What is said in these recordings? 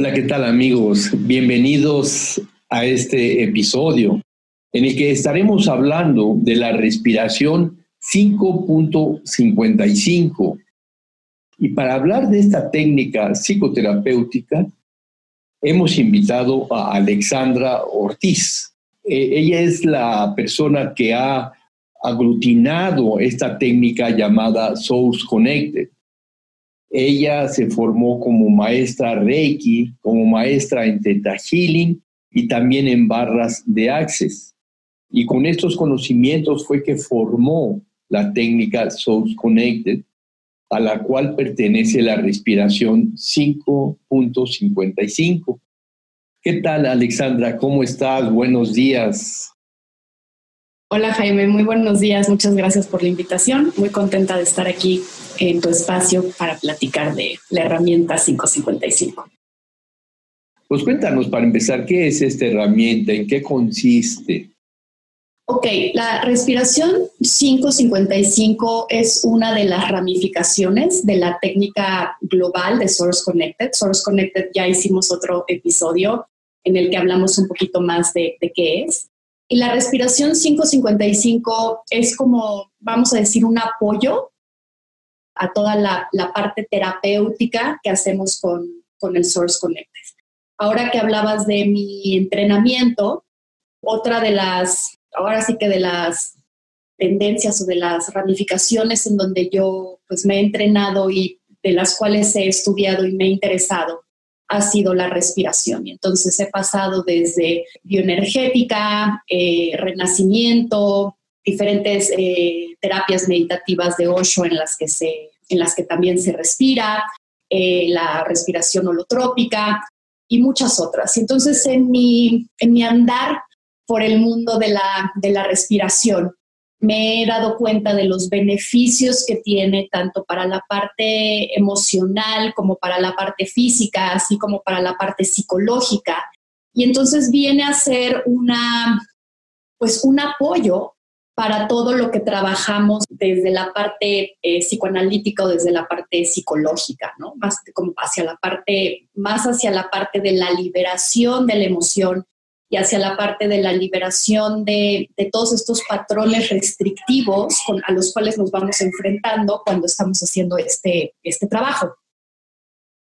Hola, ¿qué tal amigos? Bienvenidos a este episodio en el que estaremos hablando de la respiración 5.55. Y para hablar de esta técnica psicoterapéutica, hemos invitado a Alexandra Ortiz. Eh, ella es la persona que ha aglutinado esta técnica llamada Source Connected ella se formó como maestra Reiki, como maestra en Theta Healing y también en barras de Access. Y con estos conocimientos fue que formó la técnica Source Connected, a la cual pertenece la respiración 5.55. ¿Qué tal, Alexandra? ¿Cómo estás? Buenos días. Hola Jaime, muy buenos días. Muchas gracias por la invitación. Muy contenta de estar aquí en tu espacio para platicar de la herramienta 555. Pues cuéntanos para empezar, ¿qué es esta herramienta? ¿En qué consiste? Ok, la respiración 555 es una de las ramificaciones de la técnica global de Source Connected. Source Connected ya hicimos otro episodio en el que hablamos un poquito más de, de qué es. Y la respiración 555 es como, vamos a decir, un apoyo a toda la, parte terapéutica que hacemos con, con el Source Connected. Ahora que hablabas de mi entrenamiento, otra de las, ahora sí que de las tendencias o de las ramificaciones en donde yo pues me he entrenado y de las cuales he estudiado y me he interesado ha sido la respiración. Y entonces he pasado desde bioenergética, eh, renacimiento, diferentes eh, terapias meditativas de Osho en las que, se, en las que también se respira, eh, la respiración holotrópica y muchas otras. Entonces, en mi, en mi andar por el mundo de la, de la respiración, me he dado cuenta de los beneficios que tiene tanto para la parte emocional como para la parte física, así como para la parte psicológica. Y entonces viene a ser una, pues un apoyo para todo lo que trabajamos desde la parte eh, psicoanalítica o desde la parte psicológica, ¿no? Más como hacia la parte, más hacia la parte de la liberación de la emoción y hacia la parte de la liberación de, todos estos patrones restrictivos a los cuales nos vamos enfrentando cuando estamos haciendo este, este trabajo.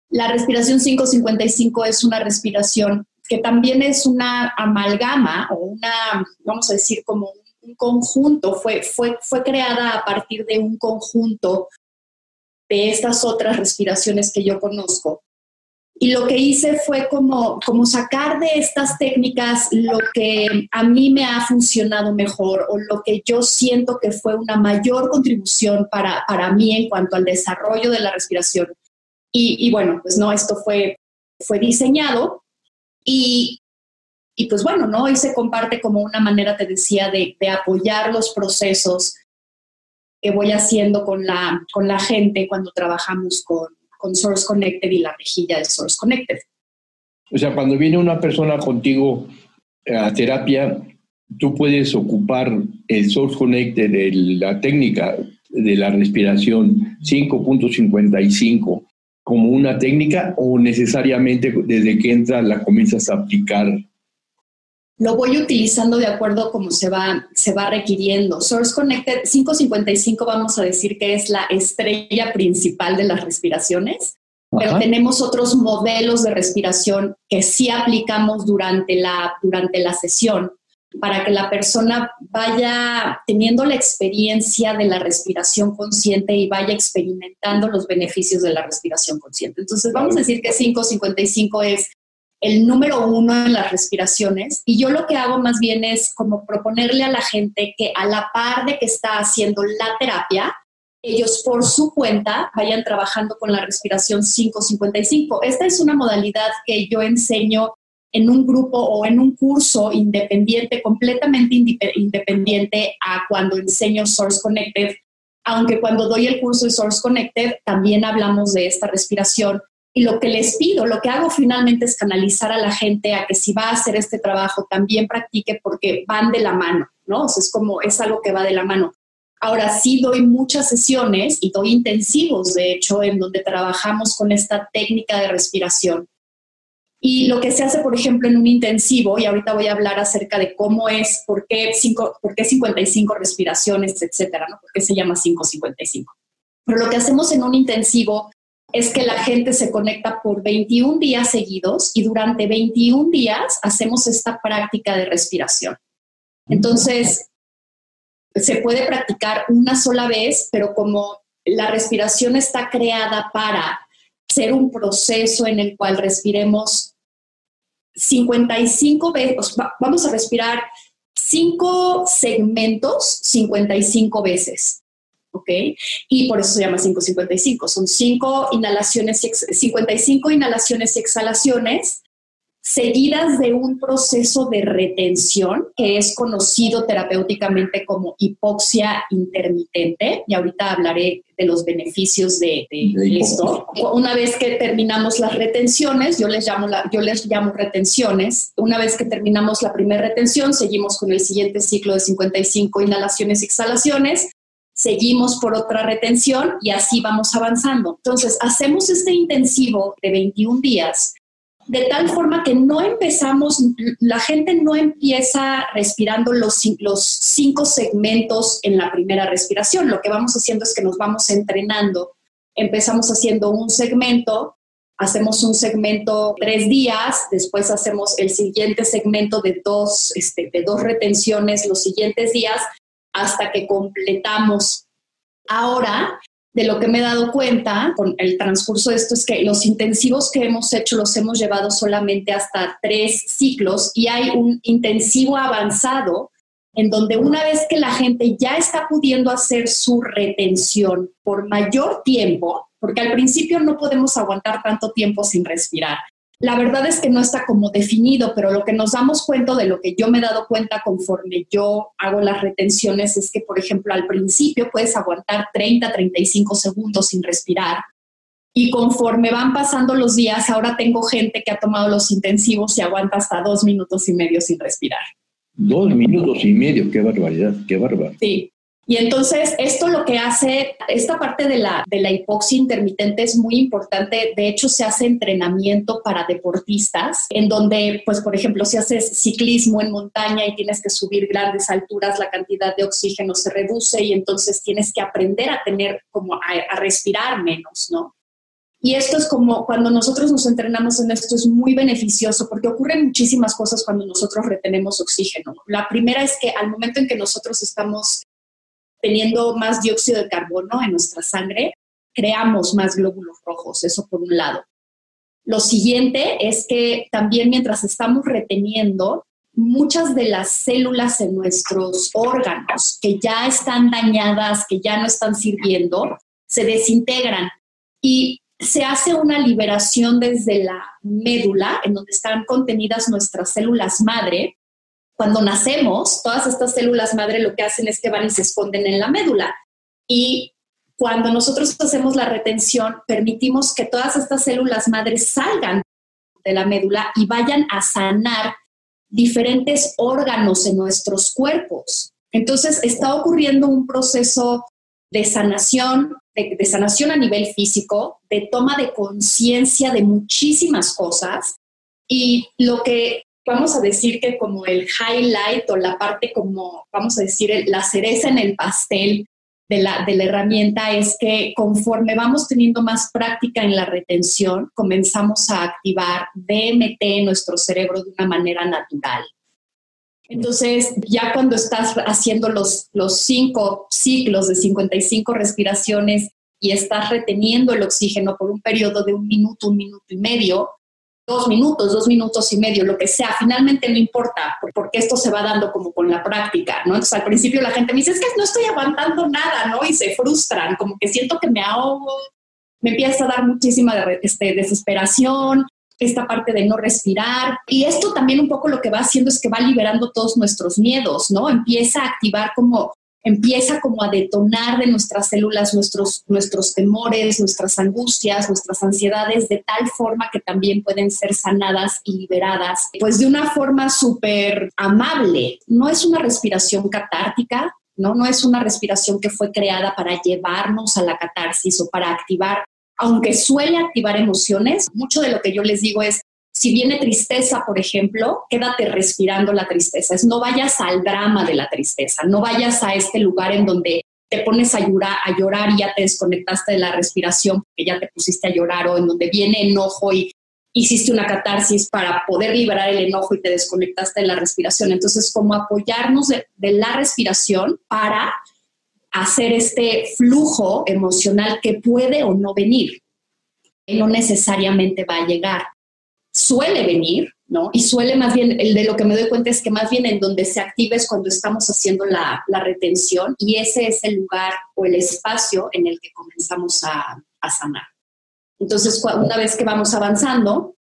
La respiración 555 es una respiración que también es una amalgama o una, vamos a decir, como un conjunto, fue, fue, fue creada a partir de un conjunto de estas otras respiraciones que yo conozco, y lo que hice fue como, como sacar de estas técnicas lo que a mí me ha funcionado mejor o lo que yo siento que fue una mayor contribución para, para mí en cuanto al desarrollo de la respiración. Y, bueno, pues no, esto fue, fue diseñado y, y pues bueno, ¿no? Y se comparte como una manera, te decía, de, de apoyar los procesos que voy haciendo con la, con la gente cuando trabajamos con, con Source Connected y la rejilla de Source Connected. O sea, cuando viene una persona contigo a terapia, tú puedes ocupar el Source Connected, de la técnica de la respiración 5.55 como una técnica o necesariamente desde que entras la comienzas a aplicar lo voy utilizando de acuerdo a cómo se va, se va requiriendo. Source Connected 555 vamos a decir que es la estrella principal de las respiraciones, pero tenemos otros modelos de respiración que sí aplicamos durante la, durante la sesión para que la persona vaya teniendo la experiencia de la respiración consciente y vaya experimentando los beneficios de la respiración consciente. Entonces, vamos a decir que 555 es el número uno en las respiraciones y yo lo que hago más bien es como proponerle a la gente que a la par de que está haciendo la terapia, ellos por su cuenta vayan trabajando con la respiración 555. Esta es una modalidad que yo enseño en un grupo o en un curso independiente, completamente independiente a cuando enseño Source Connected, aunque cuando doy el curso de Source Connected también hablamos de esta respiración. Y lo que les pido, lo que hago finalmente es canalizar a la gente a que si va a hacer este trabajo también practique porque van de la mano, ¿no? O sea, es como, es algo que va de la mano. Ahora sí doy muchas sesiones y doy intensivos, de hecho, en donde trabajamos con esta técnica de respiración. Y lo que se hace, por ejemplo, en un intensivo, y ahorita voy a hablar acerca de cómo es, por qué, cinco, por qué 55 respiraciones, etcétera, ¿no? ¿Por qué se llama 555? Pero lo que hacemos en un intensivo es que la gente se conecta por 21 días seguidos y durante 21 días hacemos esta práctica de respiración. Entonces, se puede practicar una sola vez, pero como la respiración está creada para ser un proceso en el cual respiremos 55 veces, vamos a respirar cinco segmentos 55 veces. ¿Ok? Y por eso se llama 555. Son cinco inhalaciones, 55 inhalaciones y exhalaciones seguidas de un proceso de retención que es conocido terapéuticamente como hipoxia intermitente. Y ahorita hablaré de los beneficios de, esto. Una vez que terminamos las retenciones, yo les, llamo yo les llamo retenciones, una vez que terminamos la primera retención, seguimos con el siguiente ciclo de 55 inhalaciones y exhalaciones. Seguimos por otra retención y así vamos avanzando. Entonces, hacemos este intensivo de 21 días de tal forma que no empezamos, la gente no empieza respirando los, cinco segmentos en la primera respiración. Lo que vamos haciendo es que nos vamos entrenando. Empezamos haciendo un segmento, hacemos un segmento tres días, después hacemos el siguiente segmento de dos, este, de dos retenciones los siguientes días hasta que completamos. Ahora de lo que me he dado cuenta con el transcurso de esto es que los intensivos que hemos hecho los hemos llevado solamente hasta tres ciclos y hay un intensivo avanzado en donde una vez que la gente ya está pudiendo hacer su retención por mayor tiempo, porque al principio no podemos aguantar tanto tiempo sin respirar, la verdad es que no está como definido, pero lo que nos damos cuenta de lo que yo me he dado cuenta conforme yo hago las retenciones es que, por ejemplo, al principio puedes aguantar 30, 35 segundos sin respirar. Y conforme van pasando los días, ahora tengo gente que ha tomado los intensivos y aguanta hasta dos minutos y medio sin respirar. Dos minutos y medio, qué barbaridad, qué barbaridad. Sí, y entonces esto lo que hace, esta parte de la, de la hipoxia intermitente es muy importante. De hecho, se hace entrenamiento para deportistas, en donde, pues, por ejemplo, si haces ciclismo en montaña y tienes que subir grandes alturas, la cantidad de oxígeno se reduce y entonces tienes que aprender a tener como a, a respirar menos, ¿no? Y esto es como cuando nosotros nos entrenamos en esto, es muy beneficioso porque ocurren muchísimas cosas cuando nosotros retenemos oxígeno. La primera es que al momento en que nosotros estamos teniendo más dióxido de carbono en nuestra sangre, creamos más glóbulos rojos, eso por un lado. Lo siguiente es que también mientras estamos reteniendo, muchas de las células en nuestros órganos que ya están dañadas, que ya no están sirviendo, se desintegran y se hace una liberación desde la médula, en donde están contenidas nuestras células madre, cuando nacemos, todas estas células madre lo que hacen es que van y se esconden en la médula. Y cuando nosotros hacemos la retención, permitimos que todas estas células madres salgan de la médula y vayan a sanar diferentes órganos en nuestros cuerpos. Entonces está ocurriendo un proceso de sanación, de, de sanación a nivel físico, de toma de conciencia de muchísimas cosas. Y lo que vamos a decir que como el highlight o la parte como, vamos a decir, la cereza en el pastel de la, de la herramienta es que conforme vamos teniendo más práctica en la retención, comenzamos a activar DMT en nuestro cerebro de una manera natural. Entonces, ya cuando estás haciendo los, los cinco ciclos de 55 respiraciones y estás reteniendo el oxígeno por un periodo de un minuto, un minuto y medio, dos minutos, dos minutos y medio, lo que sea, finalmente no importa, porque esto se va dando como con la práctica, ¿no? Entonces al principio la gente me dice, es que no estoy aguantando nada, ¿no? Y se frustran, como que siento que me ahogo, me empieza a dar muchísima este, desesperación, esta parte de no respirar. Y esto también un poco lo que va haciendo es que va liberando todos nuestros miedos, ¿no? Empieza a activar como empieza como a detonar de nuestras células nuestros, nuestros temores, nuestras angustias, nuestras ansiedades, de tal forma que también pueden ser sanadas y liberadas, pues de una forma súper amable. No es una respiración catártica, ¿no? No es una respiración que fue creada para llevarnos a la catarsis o para activar, aunque suele activar emociones, mucho de lo que yo les digo es, si viene tristeza, por ejemplo, quédate respirando la tristeza. Es no vayas al drama de la tristeza, no vayas a este lugar en donde te pones a llorar, a llorar y ya te desconectaste de la respiración porque ya te pusiste a llorar o en donde viene enojo y hiciste una catarsis para poder liberar el enojo y te desconectaste de la respiración. Entonces, como apoyarnos de, de la respiración para hacer este flujo emocional que puede o no venir. No necesariamente va a llegar suele venir, ¿no? Y suele más bien, el de lo que me doy cuenta es que más bien en donde se activa es cuando estamos haciendo la, retención y ese es el lugar o el espacio en el que comenzamos a, a sanar. Entonces, una vez que vamos avanzando,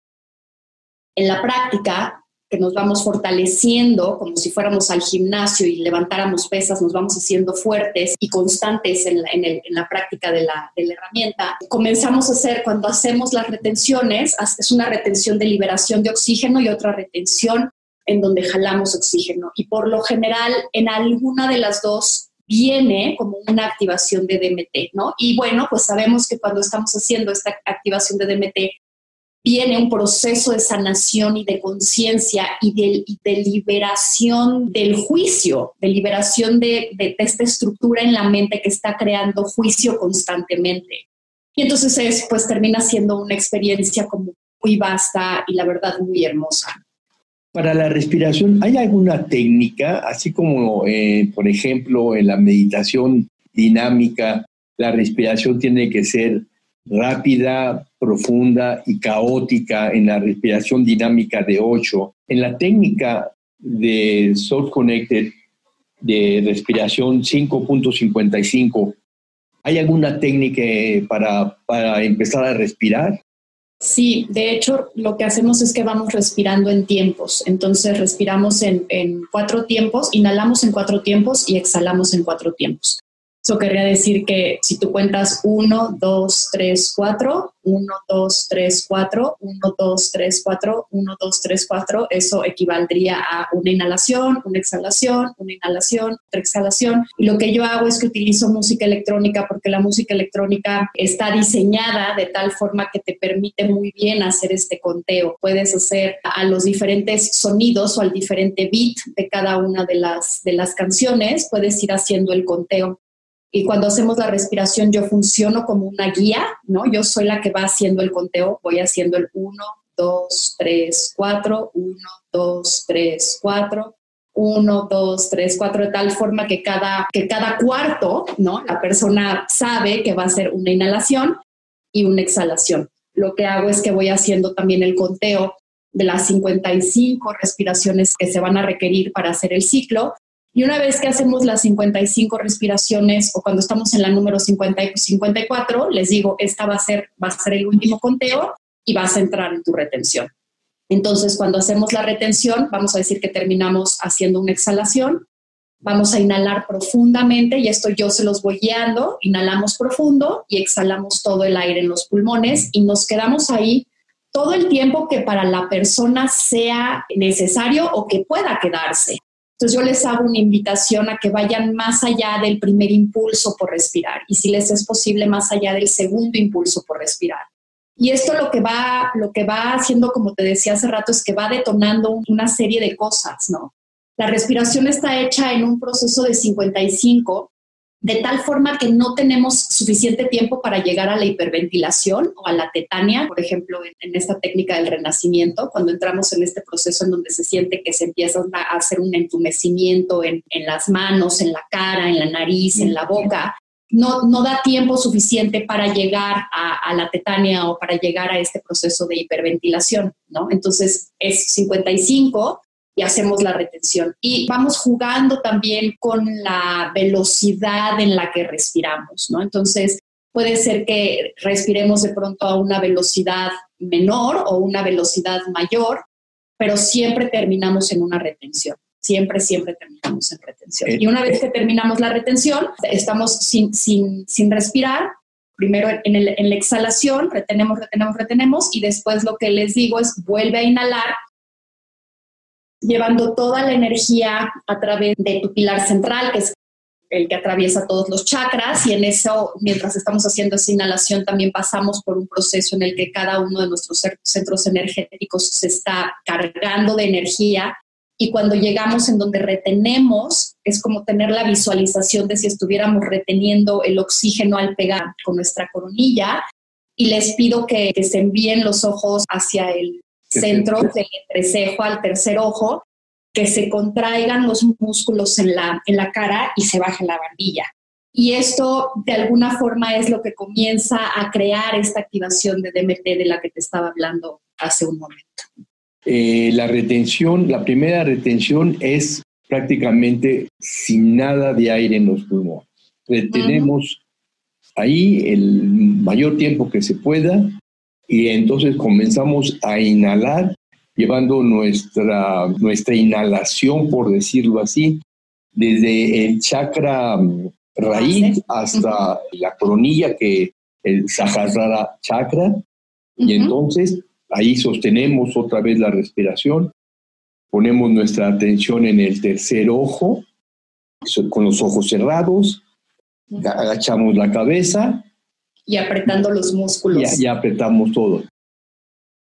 en la práctica nos vamos fortaleciendo como si fuéramos al gimnasio y levantáramos pesas, nos vamos haciendo fuertes y constantes en la, práctica de la, de la, herramienta. Comenzamos a hacer, cuando hacemos las retenciones, es una retención de liberación de oxígeno y otra retención en donde jalamos oxígeno. Y por lo general, en alguna de las dos viene como una activación de DMT, ¿no? Y bueno, pues sabemos que cuando estamos haciendo esta activación de DMT, viene un proceso de sanación y de conciencia y de, liberación del juicio, de liberación de, de, esta estructura en la mente que está creando juicio constantemente. Y entonces es, pues termina siendo una experiencia como muy vasta y la verdad muy hermosa. Para la respiración, ¿hay alguna técnica, así como, eh, por ejemplo, en la meditación dinámica, la respiración tiene que ser rápida, profunda y caótica en la respiración dinámica de 8. En la técnica de Soul Connected de respiración 5.55, ¿hay alguna técnica para, para empezar a respirar? Sí, de hecho lo que hacemos es que vamos respirando en tiempos. Entonces respiramos en, en, cuatro tiempos, inhalamos en cuatro tiempos y exhalamos en cuatro tiempos. Eso querría decir que si tú cuentas 1, 2, 3, 4, 1, 2, 3, 4, 1, 2, 3, 4, 1, 2, 3, 4, eso equivaldría a una inhalación, una exhalación, una inhalación, otra exhalación. Y lo que yo hago es que utilizo música electrónica porque la música electrónica está diseñada de tal forma que te permite muy bien hacer este conteo. Puedes hacer a los diferentes sonidos o al diferente beat de cada una de las, de las canciones, puedes ir haciendo el conteo. Y cuando hacemos la respiración, yo funciono como una guía, ¿no? Yo soy la que va haciendo el conteo, voy haciendo el 1, 2, 3, 4, 1, 2, 3, 4. 1, 2, 3, 4, de tal forma que cada, que cada cuarto, ¿no? La persona sabe que va a ser una inhalación y una exhalación. Lo que hago es que voy haciendo también el conteo de las 55 respiraciones que se van a requerir para hacer el ciclo y una vez que hacemos las 55 respiraciones o cuando estamos en la número 50 y 54, les digo, esta va a ser, va a ser el último conteo y vas a entrar en tu retención. Entonces, cuando hacemos la retención, vamos a decir que terminamos haciendo una exhalación, vamos a inhalar profundamente y esto yo se los voy guiando, inhalamos profundo y exhalamos todo el aire en los pulmones y nos quedamos ahí todo el tiempo que para la persona sea necesario o que pueda quedarse. Entonces yo les hago una invitación a que vayan más allá del primer impulso por respirar y si les es posible más allá del segundo impulso por respirar. Y esto lo que va lo que va haciendo, como te decía hace rato, es que va detonando una serie de cosas, ¿no? La respiración está hecha en un proceso de 55 de tal forma que no tenemos suficiente tiempo para llegar a la hiperventilación o a la tetania, por ejemplo, en, esta técnica del renacimiento, cuando entramos en este proceso en donde se siente que se empieza a hacer un entumecimiento en, en las manos, en la cara, en la nariz, en la boca. no, no da tiempo suficiente para llegar a, la tetania o para llegar a este proceso de hiperventilación, ¿no? Entonces es 55 y hacemos la retención. Y vamos jugando también con la velocidad en la que respiramos, ¿no? Entonces puede ser que respiremos de pronto a una velocidad menor o una velocidad mayor, pero siempre terminamos en una retención siempre, siempre terminamos en retención. Eh, y una vez que terminamos la retención, estamos sin, sin, sin respirar. Primero en, el, en la exhalación, retenemos, retenemos, retenemos, y después lo que les digo es vuelve a inhalar, llevando toda la energía a través de tu pilar central, que es el que atraviesa todos los chakras y en eso, mientras estamos haciendo esa inhalación, también pasamos por un proceso en el que cada uno de nuestros centros energéticos se está cargando de energía y cuando llegamos en donde retenemos, es como tener la visualización de si estuviéramos reteniendo el oxígeno al pegar con nuestra coronilla. Y les pido que, se envíen los ojos hacia el centro del entrecejo al tercer ojo, que se contraigan los músculos en la, en la cara y se baje la barbilla. Y esto de alguna forma es lo que comienza a crear esta activación de DMT de la que te estaba hablando hace un momento. Eh, la retención, la primera retención es prácticamente sin nada de aire en los pulmones. Retenemos ahí el mayor tiempo que se pueda y entonces comenzamos a inhalar, llevando nuestra, nuestra inhalación, por decirlo así, desde el chakra mm, raíz hasta la coronilla, que el Sahasrara chakra, y entonces Ahí sostenemos otra vez la respiración, ponemos nuestra atención en el tercer ojo, con los ojos cerrados, agachamos la cabeza. Y apretando los músculos. Ya, apretamos todo.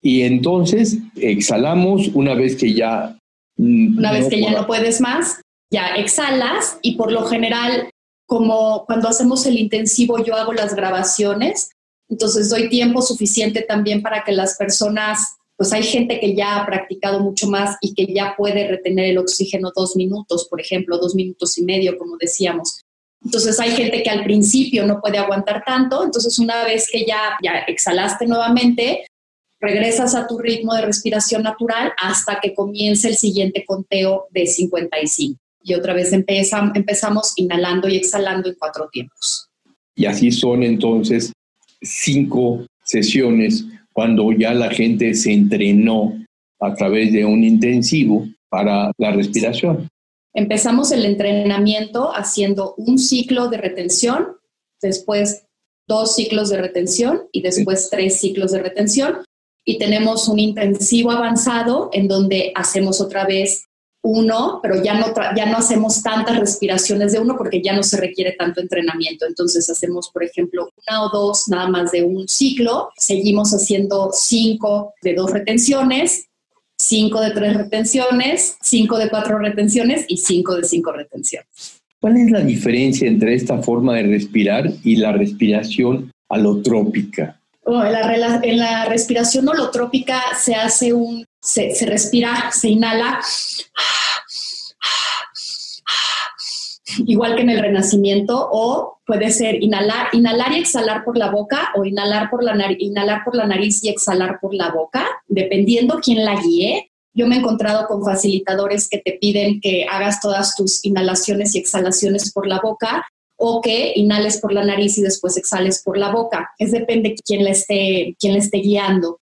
Y entonces exhalamos una vez que ya... Mm, una vez que ya no puedes más, ya exhalas y por lo general, como cuando hacemos el intensivo, yo hago las grabaciones, entonces doy tiempo suficiente también para que las personas, pues hay gente que ya ha practicado mucho más y que ya puede retener el oxígeno dos minutos, por ejemplo, dos minutos y medio, como decíamos. Entonces hay gente que al principio no puede aguantar tanto, entonces una vez que ya, ya exhalaste nuevamente, regresas a tu ritmo de respiración natural hasta que comience el siguiente conteo de 55. Y otra vez empezamos inhalando y exhalando en cuatro tiempos. Y así son entonces cinco sesiones cuando ya la gente se entrenó a través de un intensivo para la respiración. Empezamos el entrenamiento haciendo un ciclo de retención, después dos ciclos de retención y después tres ciclos de retención. Y tenemos un intensivo avanzado en donde hacemos otra vez uno, pero ya no, ya no hacemos tantas respiraciones de uno porque ya no se requiere tanto entrenamiento. Entonces hacemos, por ejemplo, una o dos nada más de un ciclo, seguimos haciendo cinco de dos retenciones, cinco de tres retenciones, cinco de cuatro retenciones y cinco de cinco retenciones. ¿Cuál es la diferencia entre esta forma de respirar y la respiración alotrópica? en, la, en la respiración holotrópica se hace un, se, se respira, se inhala, igual que en el renacimiento, o puede ser inhalar, inhalar y exhalar por la boca, o inhalar por la, nariz, inhalar por la nariz y exhalar por la boca, dependiendo quién la guíe. Yo me he encontrado con facilitadores que te piden que hagas todas tus inhalaciones y exhalaciones por la boca o que inhales por la nariz y después exhales por la boca. Es depende de quién le esté, quién le esté guiando.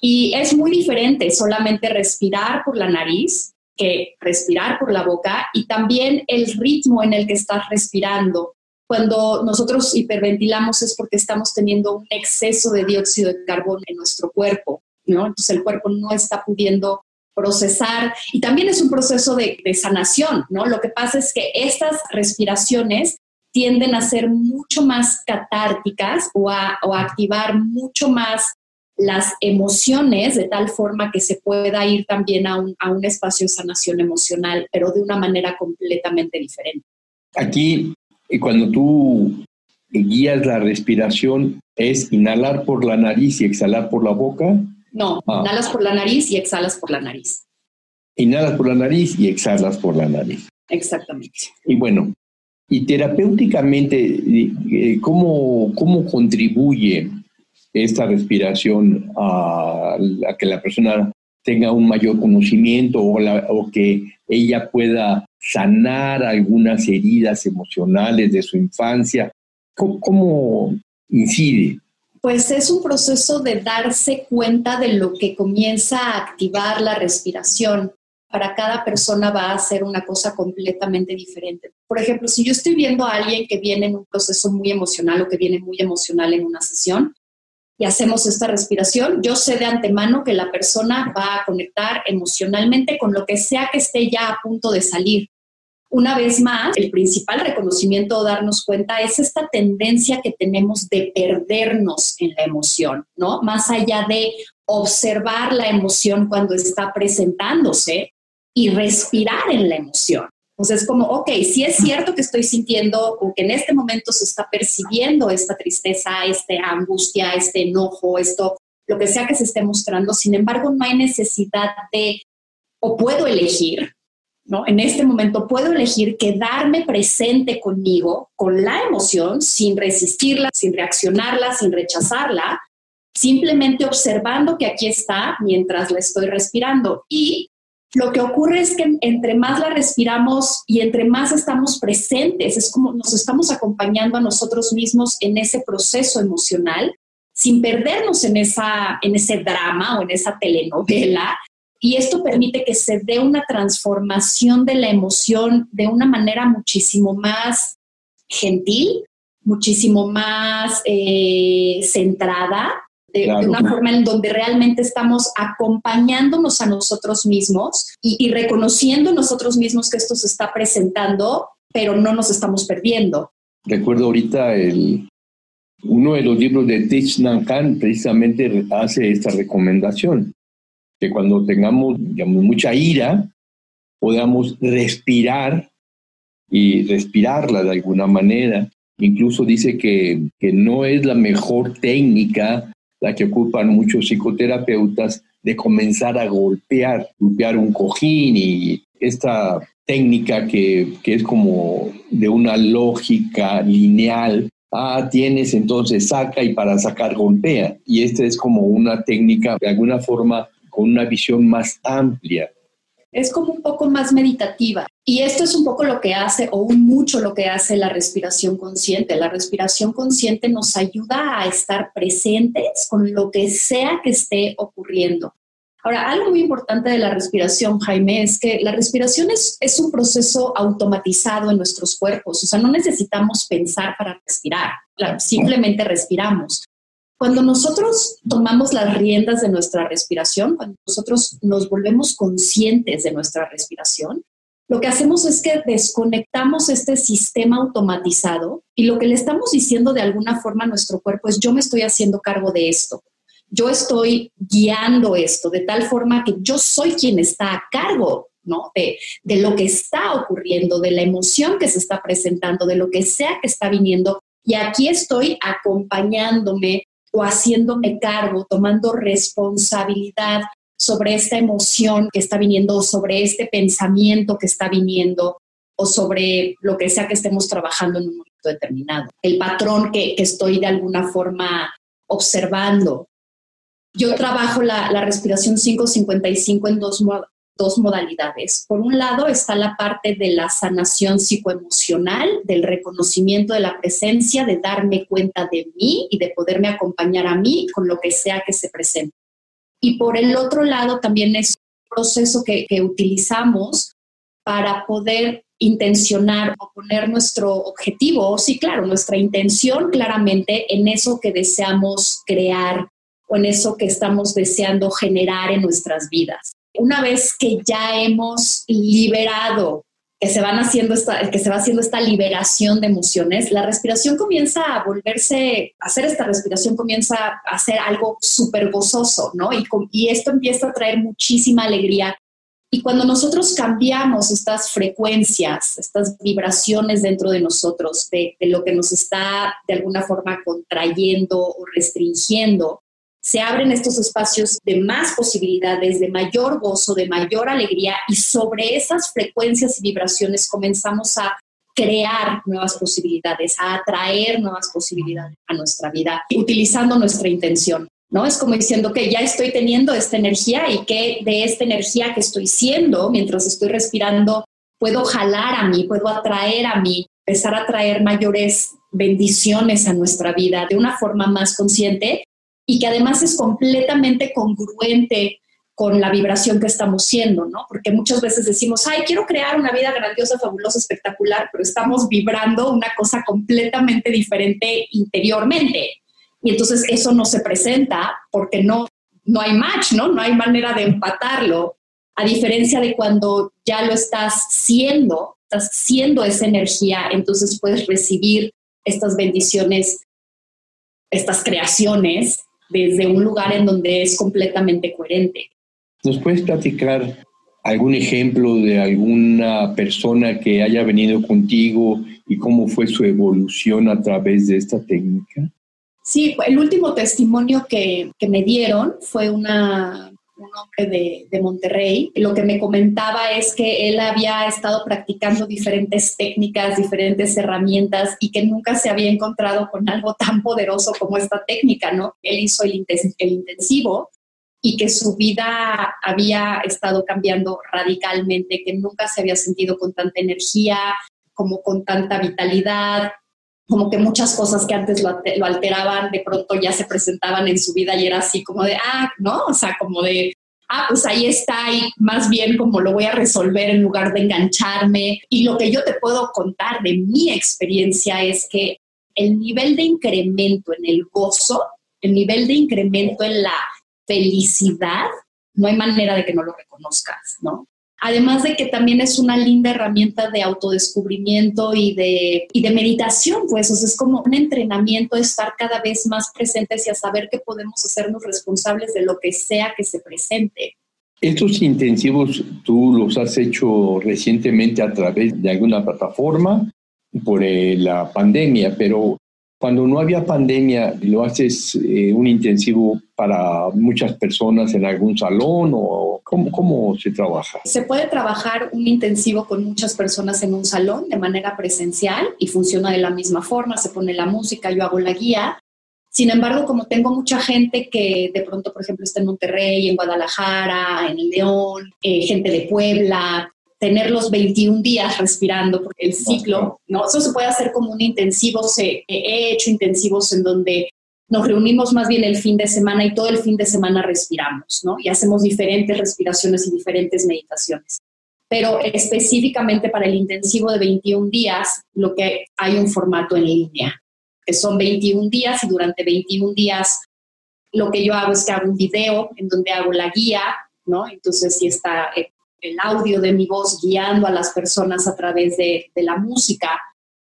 Y es muy diferente solamente respirar por la nariz que respirar por la boca y también el ritmo en el que estás respirando. Cuando nosotros hiperventilamos es porque estamos teniendo un exceso de dióxido de carbono en nuestro cuerpo, ¿no? Entonces el cuerpo no está pudiendo procesar y también es un proceso de, sanación, ¿no? Lo que pasa es que estas respiraciones tienden a ser mucho más catárticas o a, activar mucho más las emociones de tal forma que se pueda ir también a un, a un espacio de sanación emocional, pero de una manera completamente diferente. Aquí, eh, cuando tú guías la respiración, ¿es inhalar por la nariz y exhalar por la boca? No, ah. inhalas por la nariz y exhalas por la nariz. Inhalas por la nariz y exhalas por la nariz. Exactamente. Y bueno, Y terapéuticamente, eh, ¿cómo, cómo contribuye esta respiración a, que la persona tenga un mayor conocimiento o, o, que ella pueda sanar algunas heridas emocionales de su infancia. ¿Cómo, incide? Pues es un proceso de darse cuenta de lo que comienza a activar la respiración. Para cada persona va a ser una cosa completamente diferente. Por ejemplo, si yo estoy viendo a alguien que viene en un proceso muy emocional o que viene muy emocional en una sesión, y hacemos esta respiración, yo sé de antemano que la persona va a conectar emocionalmente con lo que sea que esté ya a punto de salir. Una vez más, el principal reconocimiento o darnos cuenta es esta tendencia que tenemos de perdernos en la emoción, ¿no? Más allá de observar la emoción cuando está presentándose y respirar en la emoción. Entonces, es como, ok, si es cierto que estoy sintiendo o que en este momento se está percibiendo esta tristeza, esta angustia, este enojo, esto, lo que sea que se esté mostrando, sin embargo, no hay necesidad de, o puedo elegir, ¿no? En este momento puedo elegir quedarme presente conmigo, con la emoción, sin resistirla, sin reaccionarla, sin rechazarla, simplemente observando que aquí está mientras la estoy respirando. Y lo que ocurre es que entre más la respiramos y entre más estamos presentes, es como nos estamos acompañando a nosotros mismos en ese proceso emocional, sin perdernos en, esa, en ese drama o en esa telenovela. Y esto permite que se dé una transformación de la emoción de una manera muchísimo más gentil, muchísimo más eh, centrada de, una forma en donde realmente estamos acompañándonos a nosotros mismos y, reconociendo nosotros mismos que esto se está presentando, pero no nos estamos perdiendo. Recuerdo ahorita el, uno de los libros de Thich Nhat Hanh precisamente hace esta recomendación, que cuando tengamos digamos, mucha ira, podamos respirar y respirarla de alguna manera. Incluso dice que, que no es la mejor técnica la que ocupan muchos psicoterapeutas, de comenzar a golpear, golpear un cojín y esta técnica que, que es como de una lógica lineal. Ah, tienes, entonces saca y para sacar golpea. Y esta es como una técnica de alguna forma con una visión más amplia es como un poco más meditativa. Y esto es un poco lo que hace, o un mucho lo que hace la respiración consciente. La respiración consciente nos ayuda a estar presentes con lo que sea que esté ocurriendo. Ahora, algo muy importante de la respiración, Jaime, es que la respiración es, es un proceso automatizado en nuestros cuerpos. O sea, no necesitamos pensar para respirar. simplemente respiramos. Cuando nosotros tomamos las riendas de nuestra respiración, cuando nosotros nos volvemos conscientes de nuestra respiración, lo que hacemos es que desconectamos este sistema automatizado y lo que le estamos diciendo de alguna forma a nuestro cuerpo es yo me estoy haciendo cargo de esto, yo estoy guiando esto de tal forma que yo soy quien está a cargo ¿no? De, de lo que está ocurriendo, de la emoción que se está presentando, de lo que sea que está viniendo. Y aquí estoy acompañándome, o haciéndome cargo, tomando responsabilidad sobre esta emoción que está viniendo o sobre este pensamiento que está viniendo o sobre lo que sea que estemos trabajando en un momento determinado. El patrón que, estoy de alguna forma observando. Yo trabajo la, la respiración 555 en dos, dos modalidades. Por un lado está la parte de la sanación psicoemocional, del reconocimiento de la presencia, de darme cuenta de mí y de poderme acompañar a mí con lo que sea que se presente. Y por el otro lado también es un proceso que, utilizamos para poder intencionar o poner nuestro objetivo, sí, claro, nuestra intención claramente en eso que deseamos crear o en eso que estamos deseando generar en nuestras vidas una vez que ya hemos liberado, que se, van haciendo esta, que se va haciendo esta liberación de emociones, la respiración comienza a volverse, hacer esta respiración comienza a ser algo súper gozoso, ¿no? Y, y esto empieza a traer muchísima alegría y cuando nosotros cambiamos estas frecuencias, estas vibraciones dentro de nosotros, de, de, lo que nos está de alguna forma contrayendo o restringiendo, se abren estos espacios de más posibilidades, de mayor gozo, de mayor alegría y sobre esas frecuencias y vibraciones comenzamos a crear nuevas posibilidades, a atraer nuevas posibilidades a nuestra vida, utilizando nuestra intención. ¿No? Es como diciendo que ya estoy teniendo esta energía y que de esta energía que estoy siendo mientras estoy respirando, puedo jalar a mí, puedo atraer a mí, empezar a traer mayores bendiciones a nuestra vida de una forma más consciente y que además es completamente congruente con la vibración que estamos siendo, ¿no? Porque muchas veces decimos, ay, quiero crear una vida grandiosa, fabulosa, espectacular, pero estamos vibrando una cosa completamente diferente interiormente. Y entonces eso no se presenta porque no, no hay match, ¿no? No hay manera de empatarlo. A diferencia de cuando ya lo estás siendo, estás siendo esa energía, entonces puedes recibir estas bendiciones, estas creaciones desde un lugar en donde es completamente coherente. ¿Nos puedes platicar algún ejemplo de alguna persona que haya venido contigo y cómo fue su evolución a través de esta técnica? Sí, el último testimonio que, que me dieron fue una, un hombre de, Monterrey. Lo que me comentaba es que él había estado practicando diferentes técnicas, diferentes herramientas y que nunca se había encontrado con algo tan poderoso como esta técnica, ¿no? Él hizo el intensivo y que su vida había estado cambiando radicalmente, que nunca se había sentido con tanta energía, como con tanta vitalidad, como que muchas cosas que antes lo, alteraban, de pronto ya se presentaban en su vida y era así como de, ah, ¿no? O sea, como de, ah, pues ahí está y más bien como lo voy a resolver en lugar de engancharme. Y lo que yo te puedo contar de mi experiencia es que el nivel de incremento en el gozo, el nivel de incremento en la felicidad, no hay manera de que no lo reconozcas, ¿no? Además de que también es una linda herramienta de autodescubrimiento y de, y de meditación, pues es como un entrenamiento estar cada vez más presentes y a saber que podemos hacernos responsables de lo que sea que se presente. Estos intensivos tú los has hecho recientemente a través de alguna plataforma por eh, la pandemia, pero cuando no había pandemia, ¿lo haces eh, un intensivo para muchas personas en algún salón o cómo, cómo se trabaja? Se puede trabajar un intensivo con muchas personas en un salón de manera presencial y funciona de la misma forma. Se pone la música, yo hago la guía. Sin embargo, como tengo mucha gente que de pronto, por ejemplo, está en Monterrey, en Guadalajara, en León, eh, gente de Puebla, tener los 21 días respirando, porque el ciclo, ¿no? Eso se puede hacer como un intensivo, se, he hecho intensivos en donde nos reunimos más bien el fin de semana y todo el fin de semana respiramos, ¿no? Y hacemos diferentes respiraciones y diferentes meditaciones. Pero específicamente para el intensivo de 21 días, lo que hay un formato en línea, que son 21 días y durante 21 días lo que yo hago es que hago un video en donde hago la guía, ¿no? Entonces, si está eh, el audio de mi voz guiando a las personas a través de, la música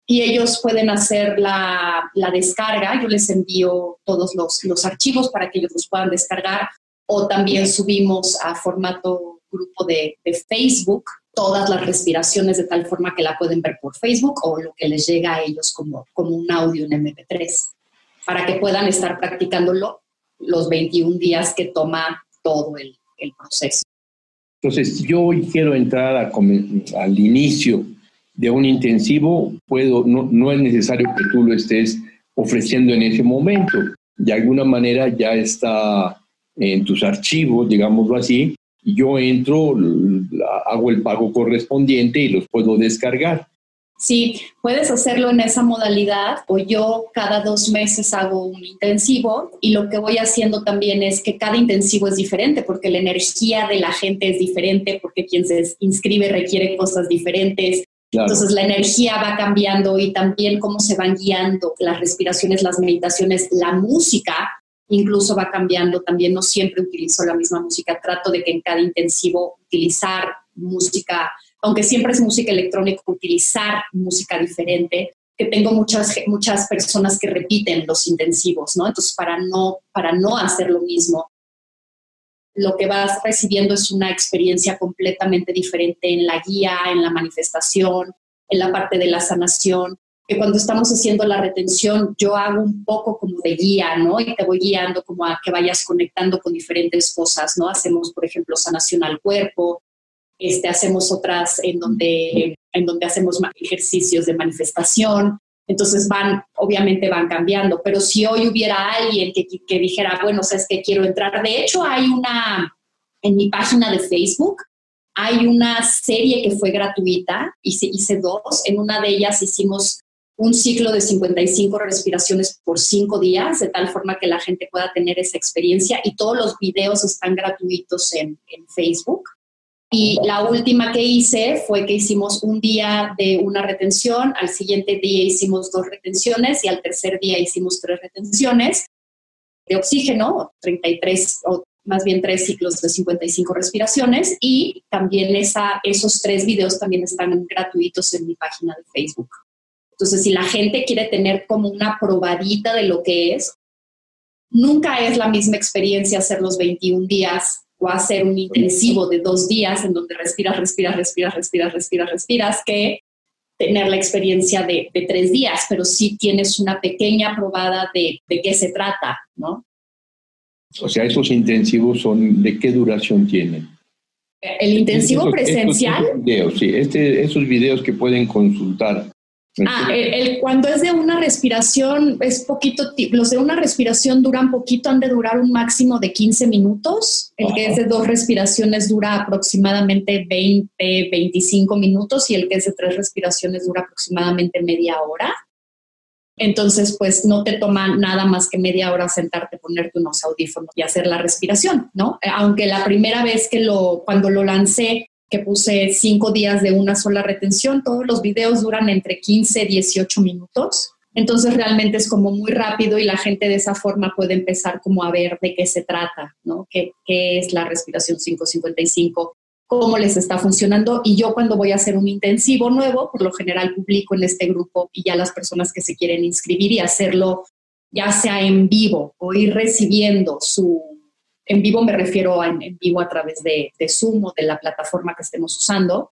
y ellos pueden hacer la, descarga. Yo les envío todos los, archivos para que ellos los puedan descargar o también subimos a formato grupo de, Facebook todas las respiraciones de tal forma que la pueden ver por Facebook o lo que les llega a ellos como, un audio en MP3 para que puedan estar practicándolo los 21 días que toma todo el proceso. Entonces, si yo hoy quiero entrar al inicio de un intensivo, puedo, no, no es necesario que tú lo estés ofreciendo en ese momento. De alguna manera ya está en tus archivos, digámoslo así, yo entro, hago el pago correspondiente y los puedo descargar. Sí, puedes hacerlo en esa modalidad o yo cada dos meses hago un intensivo y lo que voy haciendo también es que cada intensivo es diferente porque la energía de la gente es diferente, porque quien se inscribe requiere cosas diferentes. Entonces la energía va cambiando y también cómo se van guiando las respiraciones, las meditaciones, la música incluso va cambiando. También no siempre utilizo la misma música, trato de que en cada intensivo utilizar música aunque siempre es música electrónica, utilizar música diferente, que tengo muchas, muchas personas que repiten los intensivos, ¿no? Entonces, para no, para no hacer lo mismo, lo que vas recibiendo es una experiencia completamente diferente en la guía, en la manifestación, en la parte de la sanación, que cuando estamos haciendo la retención, yo hago un poco como de guía, ¿no? Y te voy guiando como a que vayas conectando con diferentes cosas, ¿no? Hacemos, por ejemplo, sanación al cuerpo, este, hacemos otras en donde en donde hacemos ejercicios de manifestación. Entonces van, obviamente van cambiando, pero si hoy hubiera alguien que, que dijera, bueno, sabes que quiero entrar, de hecho hay una, en mi página de Facebook, hay una serie que fue gratuita, hice, hice dos, en una de ellas hicimos un ciclo de 55 respiraciones por cinco días, de tal forma que la gente pueda tener esa experiencia y todos los videos están gratuitos en, en Facebook. Y la última que hice fue que hicimos un día de una retención, al siguiente día hicimos dos retenciones y al tercer día hicimos tres retenciones de oxígeno, 33 o más bien tres ciclos de 55 respiraciones y también esa, esos tres videos también están gratuitos en mi página de Facebook. Entonces, si la gente quiere tener como una probadita de lo que es, nunca es la misma experiencia hacer los 21 días o hacer un intensivo de dos días en donde respiras, respiras, respiras, respiras, respiras, respiras, que tener la experiencia de, tres días, pero sí tienes una pequeña probada de, de qué se trata, ¿no? O sea, esos intensivos son, ¿de qué duración tienen? El intensivo presencial. videos, sí, este, esos videos que pueden consultar Ah, el, cuando es de una respiración es poquito, los de una respiración duran poquito, han de durar un máximo de 15 minutos. El que es de dos respiraciones dura aproximadamente 20, 25 minutos y el que es de tres respiraciones dura aproximadamente media hora. Entonces, pues no te toma nada más que media hora sentarte, ponerte unos audífonos y hacer la respiración, ¿no? Aunque la primera vez que lo, cuando lo lancé, que puse cinco días de una sola retención. Todos los videos duran entre 15 y 18 minutos. Entonces realmente es como muy rápido y la gente de esa forma puede empezar como a ver de qué se trata, ¿no? ¿Qué, qué es la respiración 555? cómo les está funcionando. Y yo cuando voy a hacer un intensivo nuevo, por lo general publico en este grupo y ya las personas que se quieren inscribir y hacerlo ya sea en vivo o ir recibiendo su, en vivo me refiero a en, vivo a través de, de, Zoom o de la plataforma que estemos usando,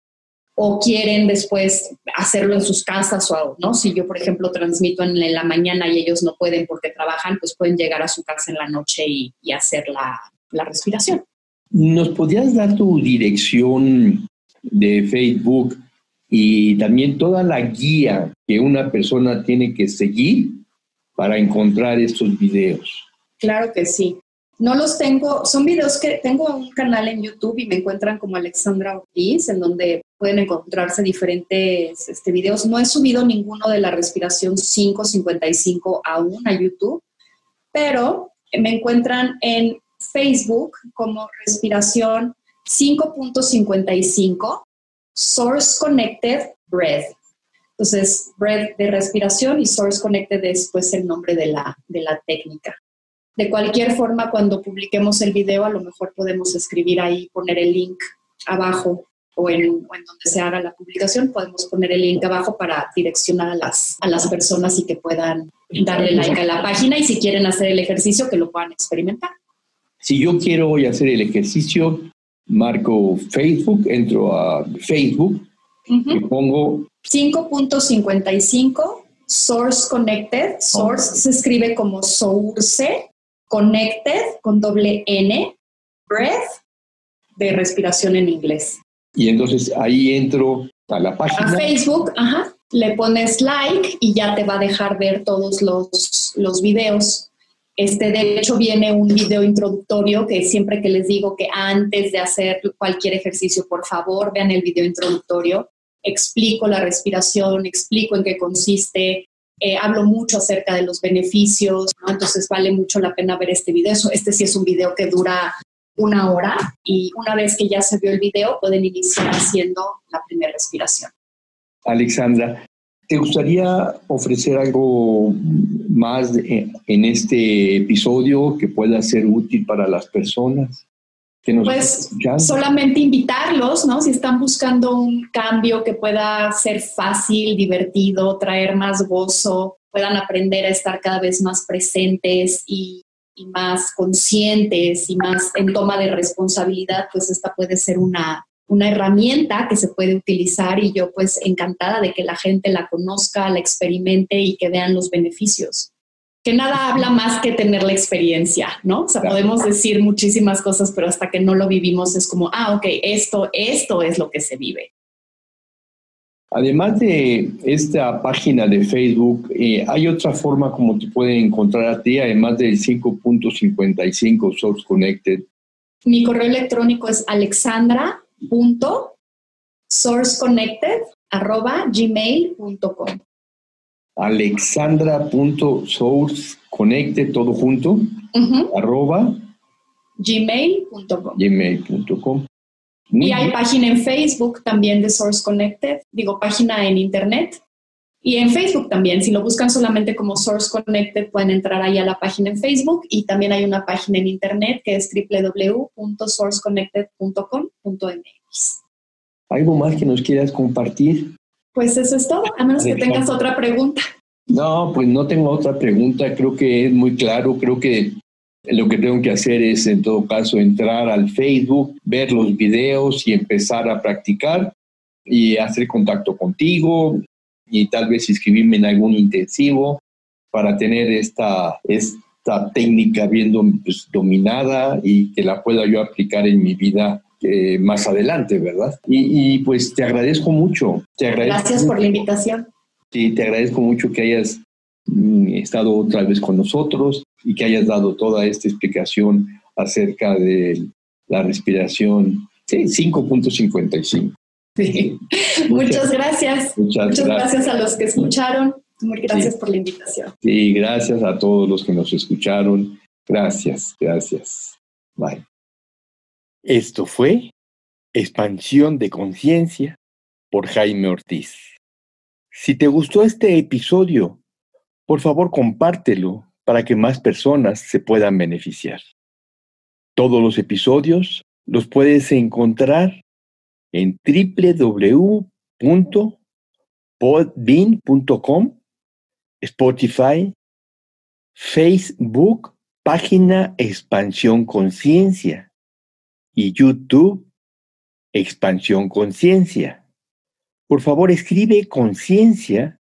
o quieren después hacerlo en sus casas o no. Si yo, por ejemplo, transmito en la mañana y ellos no pueden porque trabajan, pues pueden llegar a su casa en la noche y, y hacer la, la respiración. ¿Nos podrías dar tu dirección de Facebook y también toda la guía que una persona tiene que seguir para encontrar estos videos? Claro que sí. No los tengo, son videos que tengo un canal en YouTube y me encuentran como Alexandra Ortiz, en donde pueden encontrarse diferentes este, videos. No he subido ninguno de la respiración 555 aún a YouTube, pero me encuentran en Facebook como respiración 5.55 Source Connected Breath. Entonces, breath de respiración y Source Connected es pues el nombre de la, de la técnica. De cualquier forma, cuando publiquemos el video, a lo mejor podemos escribir ahí, poner el link abajo o en, donde se haga la publicación, podemos poner el link abajo para direccionar a las, a las personas y que puedan darle like a la página y si quieren hacer el ejercicio, que lo puedan experimentar. Si yo quiero hoy hacer el ejercicio, marco Facebook, entro a Facebook y pongo 5.55 Source Connected. Source se escribe como Source Connected con doble N, breath, de respiración en inglés. Y entonces ahí entro a la página. A Facebook, ajá, le pones like y ya te va a dejar ver todos los, los videos. Este, de hecho, viene un video introductorio que siempre que les digo que antes de hacer cualquier ejercicio, por favor, vean el video introductorio. Explico la respiración, explico en qué consiste, eh, hablo mucho acerca de los beneficios, entonces vale mucho la pena ver este video. Este sí es un video que dura una hora y una vez que ya se vio el video pueden iniciar haciendo la primera respiración. Alexandra, ¿te gustaría ofrecer algo más en este episodio que pueda ser útil para las personas? Pues solamente invitarlos, ¿no? Si están buscando un cambio que pueda ser fácil, divertido, traer más gozo, puedan aprender a estar cada vez más presentes y, y más conscientes y más en toma de responsabilidad, pues esta puede ser una, una herramienta que se puede utilizar y yo pues encantada de que la gente la conozca, la experimente y que vean los beneficios que nada habla más que tener la experiencia, ¿no? O sea, podemos decir muchísimas cosas, pero hasta que no lo vivimos es como, ah, ok, esto, esto es lo que se vive. Además de esta página de Facebook, eh, ¿hay otra forma como te pueden encontrar a ti, además del 5.55 Source Connected? Mi correo electrónico es alexandra.sourceconnected.gmail.com alexandra.sourceconnected, todo junto, arroba gmail.com. gmail.com. Y hay página en Facebook también de Source Connected, digo página en Internet. Y en Facebook también, si lo buscan solamente como Source Connected, pueden entrar ahí a la página en Facebook y también hay una página en Internet que es www.sourceconnected.com.mx. ¿Algo más que nos quieras compartir? Pues eso es todo, a menos que tengas otra pregunta. No, pues no tengo otra pregunta, creo que es muy claro, creo que lo que tengo que hacer es, en todo caso, entrar al Facebook, ver los videos y empezar a practicar y hacer contacto contigo y tal vez inscribirme en algún intensivo para tener esta, esta técnica bien pues, dominada y que la pueda yo aplicar en mi vida eh, más adelante, ¿verdad? Y, pues te agradezco mucho. Te agradezco Gracias por la invitación. Sí, te agradezco mucho que hayas mm, estado otra vez con nosotros y que hayas dado toda esta explicación acerca de la respiración sí, 5.55. Sí. Muchas, gracias. Muchas, gracias. a los que escucharon. Muy gracias por la invitación. Sí, gracias a todos los que nos escucharon. Gracias, gracias. Bye. Esto fue Expansión de Conciencia por Jaime Ortiz. Si te gustó este episodio, por favor compártelo para que más personas se puedan beneficiar. Todos los episodios los puedes encontrar en www.podbean.com, Spotify, Facebook, página Expansión Conciencia y YouTube Expansión Conciencia. Por favor, escribe conciencia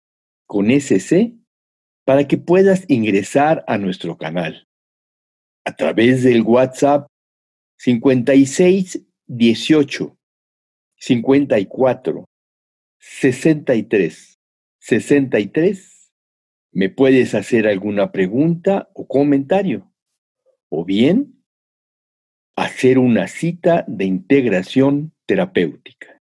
con SC para que puedas ingresar a nuestro canal. A través del WhatsApp 56 18 54 63 63 me puedes hacer alguna pregunta o comentario. O bien hacer una cita de integración terapéutica.